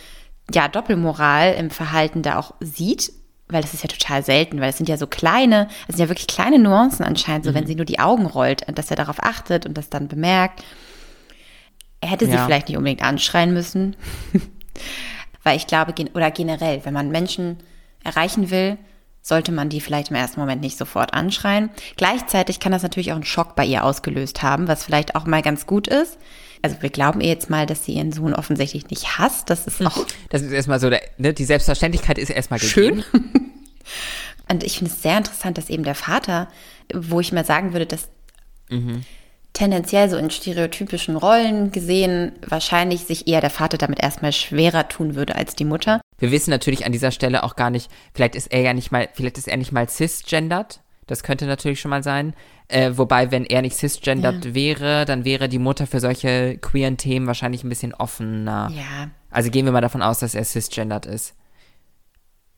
ja, Doppelmoral im Verhalten da auch sieht, weil das ist ja total selten, weil es sind ja so kleine, es sind ja wirklich kleine Nuancen anscheinend, so mhm. wenn sie nur die Augen rollt und dass er darauf achtet und das dann bemerkt. Er hätte sie ja. vielleicht nicht unbedingt anschreien müssen, weil ich glaube, oder generell, wenn man Menschen erreichen will, sollte man die vielleicht im ersten Moment nicht sofort anschreien. Gleichzeitig kann das natürlich auch einen Schock bei ihr ausgelöst haben, was vielleicht auch mal ganz gut ist. Also wir glauben ihr jetzt mal, dass sie ihren Sohn offensichtlich nicht hasst. Das ist auch. Das ist erstmal so, ne, die Selbstverständlichkeit ist erstmal gegeben. Schön. Und ich finde es sehr interessant, dass eben der Vater, wo ich mal sagen würde, dass mhm. Tendenziell so in stereotypischen Rollen gesehen wahrscheinlich sich eher der Vater damit erstmal schwerer tun würde als die Mutter. Wir wissen natürlich an dieser Stelle auch gar nicht, vielleicht ist er ja nicht mal, vielleicht ist er nicht mal cisgendered. Das könnte natürlich schon mal sein. Äh, wobei, wenn er nicht cisgendered ja. wäre, dann wäre die Mutter für solche queeren Themen wahrscheinlich ein bisschen offener. Ja. Also gehen wir mal davon aus, dass er cisgendered ist.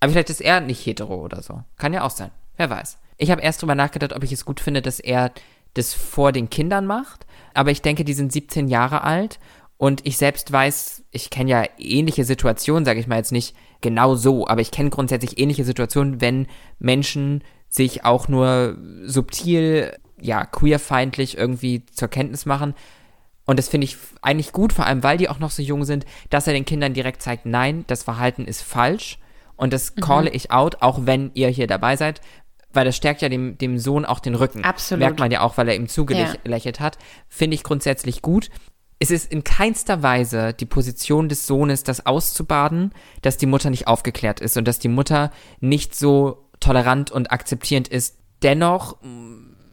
Aber vielleicht ist er nicht hetero oder so. Kann ja auch sein. Wer weiß. Ich habe erst drüber nachgedacht, ob ich es gut finde, dass er das vor den Kindern macht. Aber ich denke, die sind 17 Jahre alt und ich selbst weiß, ich kenne ja ähnliche Situationen, sage ich mal jetzt nicht genau so, aber ich kenne grundsätzlich ähnliche Situationen, wenn Menschen sich auch nur subtil, ja, queerfeindlich irgendwie zur Kenntnis machen. Und das finde ich eigentlich gut, vor allem weil die auch noch so jung sind, dass er den Kindern direkt zeigt, nein, das Verhalten ist falsch. Und das mhm. calle ich out, auch wenn ihr hier dabei seid, weil das stärkt ja dem, dem Sohn auch den Rücken. Absolut. Merkt man ja auch, weil er ihm zugelächelt ja. hat. Finde ich grundsätzlich gut es ist in keinster Weise die Position des Sohnes, das auszubaden, dass die Mutter nicht aufgeklärt ist und dass die Mutter nicht so tolerant und akzeptierend ist. Dennoch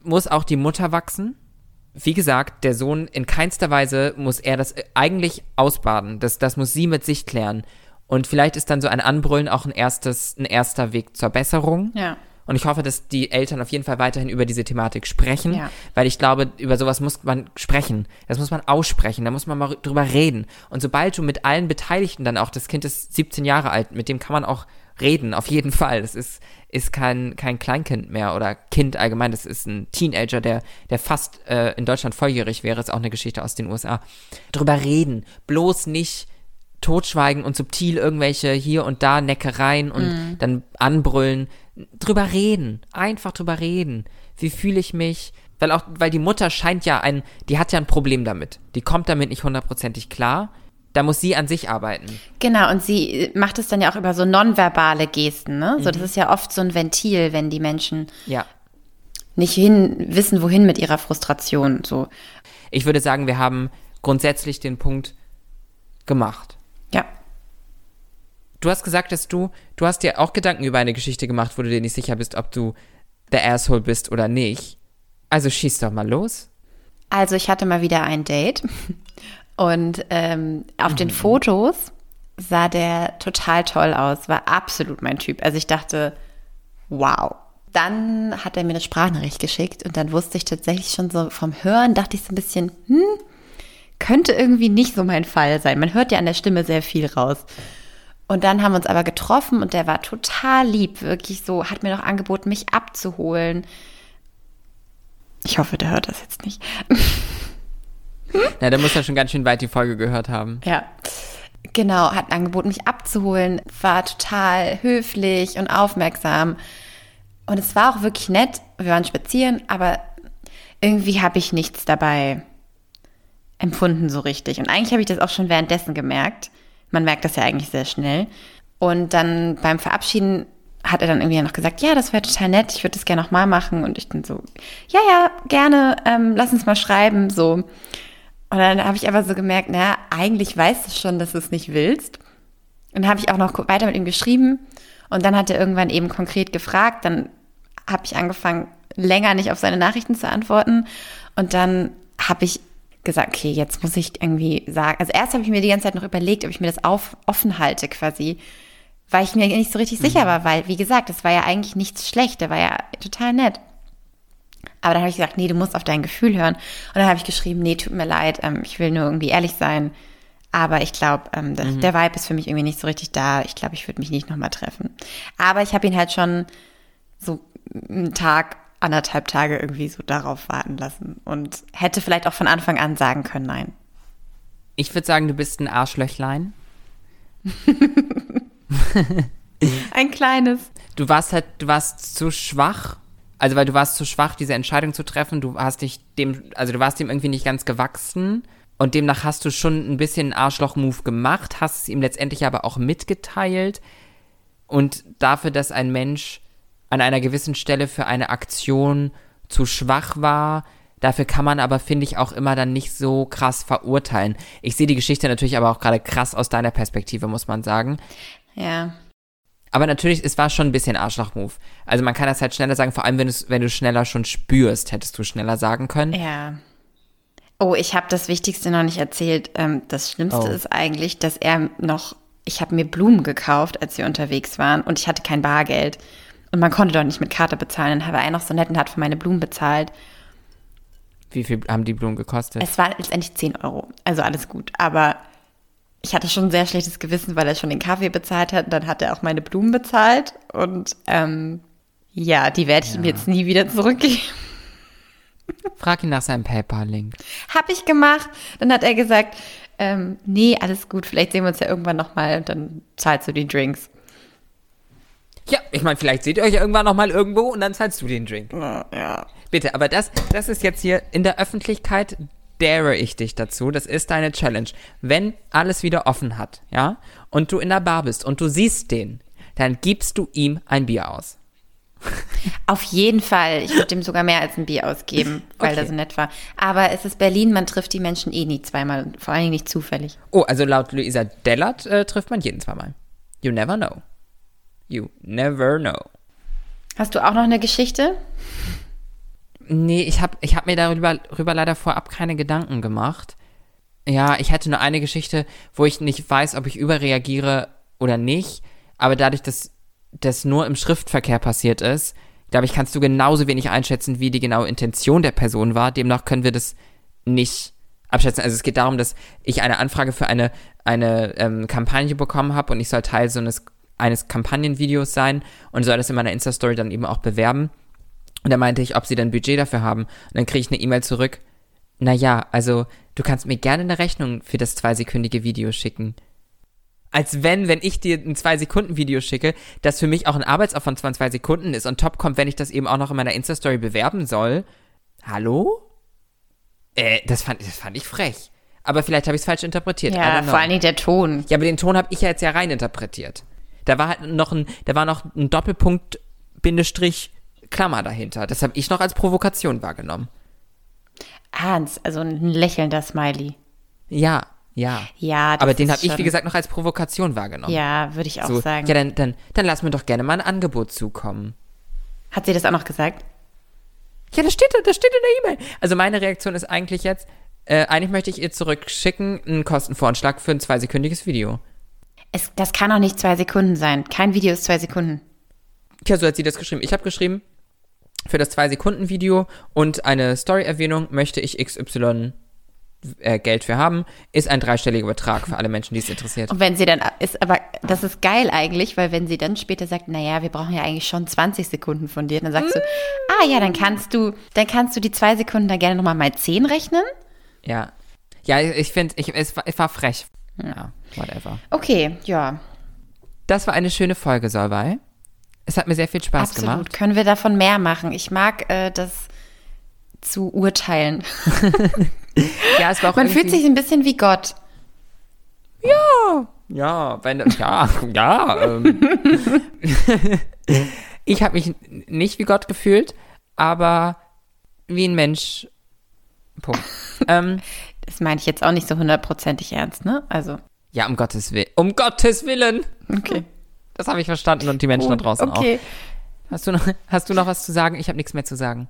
muss auch die Mutter wachsen. Wie gesagt, der Sohn in keinster Weise muss er das eigentlich ausbaden. Das, das muss sie mit sich klären. Und vielleicht ist dann so ein Anbrüllen auch ein erstes, ein erster Weg zur Besserung. Ja. Und ich hoffe, dass die Eltern auf jeden Fall weiterhin über diese Thematik sprechen, ja. weil ich glaube, über sowas muss man sprechen. Das muss man aussprechen, da muss man mal drüber reden. Und sobald du mit allen Beteiligten dann auch, das Kind ist 17 Jahre alt, mit dem kann man auch reden, auf jeden Fall. Das ist, ist kein, kein Kleinkind mehr oder Kind allgemein, das ist ein Teenager, der, der fast äh, in Deutschland volljährig wäre, ist auch eine Geschichte aus den USA. Drüber reden, bloß nicht totschweigen und subtil irgendwelche hier und da Neckereien und mm. dann anbrüllen, drüber reden, einfach drüber reden. Wie fühle ich mich? Weil auch, weil die Mutter scheint ja ein, die hat ja ein Problem damit. Die kommt damit nicht hundertprozentig klar. Da muss sie an sich arbeiten. Genau, und sie macht es dann ja auch über so nonverbale Gesten, ne? So, das mhm. ist ja oft so ein Ventil, wenn die Menschen ja. nicht hin, wissen, wohin mit ihrer Frustration, so. Ich würde sagen, wir haben grundsätzlich den Punkt gemacht. Ja du hast gesagt, dass du, du hast dir auch Gedanken über eine Geschichte gemacht, wo du dir nicht sicher bist, ob du der Asshole bist oder nicht. Also schieß doch mal los. Also ich hatte mal wieder ein Date und ähm, auf mhm. den Fotos sah der total toll aus, war absolut mein Typ. Also ich dachte, wow. Dann hat er mir eine Sprachnachricht geschickt und dann wusste ich tatsächlich schon so vom Hören, dachte ich so ein bisschen, hm, könnte irgendwie nicht so mein Fall sein. Man hört ja an der Stimme sehr viel raus. Und dann haben wir uns aber getroffen und der war total lieb, wirklich so, hat mir noch angeboten, mich abzuholen. Ich hoffe, der hört das jetzt nicht. Na, der muss ja schon ganz schön weit die Folge gehört haben. Ja. Genau, hat angeboten, mich abzuholen, war total höflich und aufmerksam. Und es war auch wirklich nett. Wir waren spazieren, aber irgendwie habe ich nichts dabei empfunden so richtig. Und eigentlich habe ich das auch schon währenddessen gemerkt. Man merkt das ja eigentlich sehr schnell. Und dann beim Verabschieden hat er dann irgendwie noch gesagt, ja, das wäre total nett, ich würde das gerne nochmal machen. Und ich dann so, ja, ja, gerne, ähm, lass uns mal schreiben, so. Und dann habe ich aber so gemerkt, naja, eigentlich weißt du schon, dass du es nicht willst. Und dann habe ich auch noch weiter mit ihm geschrieben. Und dann hat er irgendwann eben konkret gefragt. Dann habe ich angefangen, länger nicht auf seine Nachrichten zu antworten. Und dann habe ich gesagt, okay, jetzt muss ich irgendwie sagen. Also erst habe ich mir die ganze Zeit noch überlegt, ob ich mir das auf, offen halte quasi, weil ich mir nicht so richtig sicher mhm. war, weil, wie gesagt, das war ja eigentlich nichts schlecht, der war ja total nett. Aber dann habe ich gesagt, nee, du musst auf dein Gefühl hören. Und dann habe ich geschrieben, nee, tut mir leid, ähm, ich will nur irgendwie ehrlich sein. Aber ich glaube, ähm, mhm. der Vibe ist für mich irgendwie nicht so richtig da. Ich glaube, ich würde mich nicht nochmal treffen. Aber ich habe ihn halt schon so einen Tag anderthalb Tage irgendwie so darauf warten lassen und hätte vielleicht auch von Anfang an sagen können, nein. Ich würde sagen, du bist ein Arschlöchlein. Ein kleines. Du warst halt, du warst zu schwach. Also, weil du warst zu schwach, diese Entscheidung zu treffen. Du hast dich dem, also du warst dem irgendwie nicht ganz gewachsen. Und demnach hast du schon ein bisschen einen Arschloch-Move gemacht, hast es ihm letztendlich aber auch mitgeteilt. Und dafür, dass ein Mensch an einer gewissen Stelle für eine Aktion zu schwach war, dafür kann man aber, finde ich, auch immer dann nicht so krass verurteilen. Ich sehe die Geschichte natürlich aber auch gerade krass aus deiner Perspektive, muss man sagen. Ja. Aber natürlich, es war schon ein bisschen Arschloch-Move. Also man kann das halt schneller sagen, vor allem wenn, wenn du schneller schon spürst, hättest du schneller sagen können. Ja. Oh, ich habe das Wichtigste noch nicht erzählt. Ähm, das Schlimmste Oh. ist eigentlich, dass er noch, ich habe mir Blumen gekauft, als wir unterwegs waren und ich hatte kein Bargeld. Und man konnte doch nicht mit Karte bezahlen. Dann war er noch so nett und hat für meine Blumen bezahlt. Wie viel haben die Blumen gekostet? Es waren letztendlich 10 Euro. Also alles gut. Aber ich hatte schon ein sehr schlechtes Gewissen, weil er schon den Kaffee bezahlt hat. Dann hat er auch meine Blumen bezahlt. Und ähm, ja, die werde ich ihm jetzt nie wieder zurückgeben. Frag ihn nach seinem PayPal-Link. Hab ich gemacht. Dann hat er gesagt, ähm, nee, alles gut, vielleicht sehen wir uns ja irgendwann nochmal und dann zahlst du die Drinks. Ja, ich meine, vielleicht seht ihr euch irgendwann noch mal irgendwo und dann zahlst du den Drink. Ja. Bitte, aber das, das ist jetzt hier in der Öffentlichkeit dare ich dich dazu. Das ist deine Challenge. Wenn alles wieder offen hat, ja, und du in der Bar bist und du siehst den, dann gibst du ihm ein Bier aus. Auf jeden Fall. Ich würde ihm sogar mehr als ein Bier ausgeben, weil Okay. er so nett war. Aber es ist Berlin, man trifft die Menschen eh nie zweimal, vor allen Dingen nicht zufällig. Oh, also laut Luisa Dellert äh, trifft man jeden zweimal. You never know. You never know. Hast du auch noch eine Geschichte? Nee, ich habe ich hab mir darüber, darüber leider vorab keine Gedanken gemacht. Ja, ich hätte nur eine Geschichte, wo ich nicht weiß, ob ich überreagiere oder nicht. Aber dadurch, dass das nur im Schriftverkehr passiert ist, glaube ich, kannst du genauso wenig einschätzen, wie die genaue Intention der Person war. Demnach können wir das nicht abschätzen. Also es geht darum, dass ich eine Anfrage für eine, eine ähm, Kampagne bekommen habe und ich soll Teil so eines, eines Kampagnenvideos sein und soll das in meiner Insta-Story dann eben auch bewerben. Und da meinte ich, ob sie denn Budget dafür haben. Und dann kriege ich eine E-Mail zurück. Naja, also du kannst mir gerne eine Rechnung für das zweisekündige Video schicken. Als wenn, wenn ich dir ein zwei-Sekunden-Video schicke, das für mich auch ein Arbeitsaufwand von zwei Sekunden ist und top kommt, wenn ich das eben auch noch in meiner Insta-Story bewerben soll. Hallo? Äh, das fand, das fand ich frech. Aber vielleicht habe ich es falsch interpretiert. Ja, vor Dingen der Ton. Ja, aber den Ton habe ich ja jetzt ja rein interpretiert. Da war halt noch ein, da war noch ein Doppelpunkt, Bindestrich, Klammer dahinter. Das habe ich noch als Provokation wahrgenommen. Ah, also ein lächelnder Smiley. Ja, ja. Ja, das aber den habe ich, wie gesagt, noch als Provokation wahrgenommen. Ja, würde ich auch so, sagen. Ja, dann, dann, dann lass mir doch gerne mal ein Angebot zukommen. Hat sie das auch noch gesagt? Ja, das steht, das steht in der E-Mail. Also meine Reaktion ist eigentlich jetzt, äh, eigentlich möchte ich ihr zurückschicken einen Kostenvoranschlag für ein zweisekündiges Video. Es, das kann auch nicht zwei Sekunden sein. Kein Video ist zwei Sekunden. Tja, so hat sie das geschrieben. Ich habe geschrieben, für das 2-Sekunden-Video und eine Story-Erwähnung möchte ich XY äh, Geld für haben. Ist ein dreistelliger Betrag für alle Menschen, die es interessiert. Und wenn sie dann ist, aber das ist geil eigentlich, weil wenn sie dann später sagt, naja, wir brauchen ja eigentlich schon 20 Sekunden von dir, dann sagst du, ah ja, dann kannst du, dann kannst du die zwei Sekunden da gerne nochmal mal 10 rechnen. Ja. Ja, ich finde, ich, es war frech. Ja, whatever. Okay, ja, Das war eine schöne Folge, Solvay. Es hat mir sehr viel Spaß absolut. gemacht. Können wir davon mehr machen? Ich mag äh, das zu urteilen. Ja, es war auch Man irgendwie- fühlt sich ein bisschen wie Gott. Ja, wenn ja, ja. Ähm. ich habe mich nicht wie Gott gefühlt, aber wie ein Mensch. Punkt. ähm, Das meine ich jetzt auch nicht so hundertprozentig ernst, ne? Also, ja, um Gottes Willen. Um Gottes Willen. okay. Das habe ich verstanden und die Menschen da draußen okay. auch. Hast du, noch, hast du noch was zu sagen? Ich habe nichts mehr zu sagen.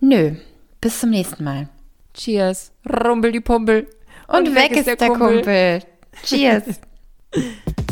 Nö, bis zum nächsten Mal. Cheers. Rumpel die Pumpel. Und, weg, ist der Kumpel. Cheers.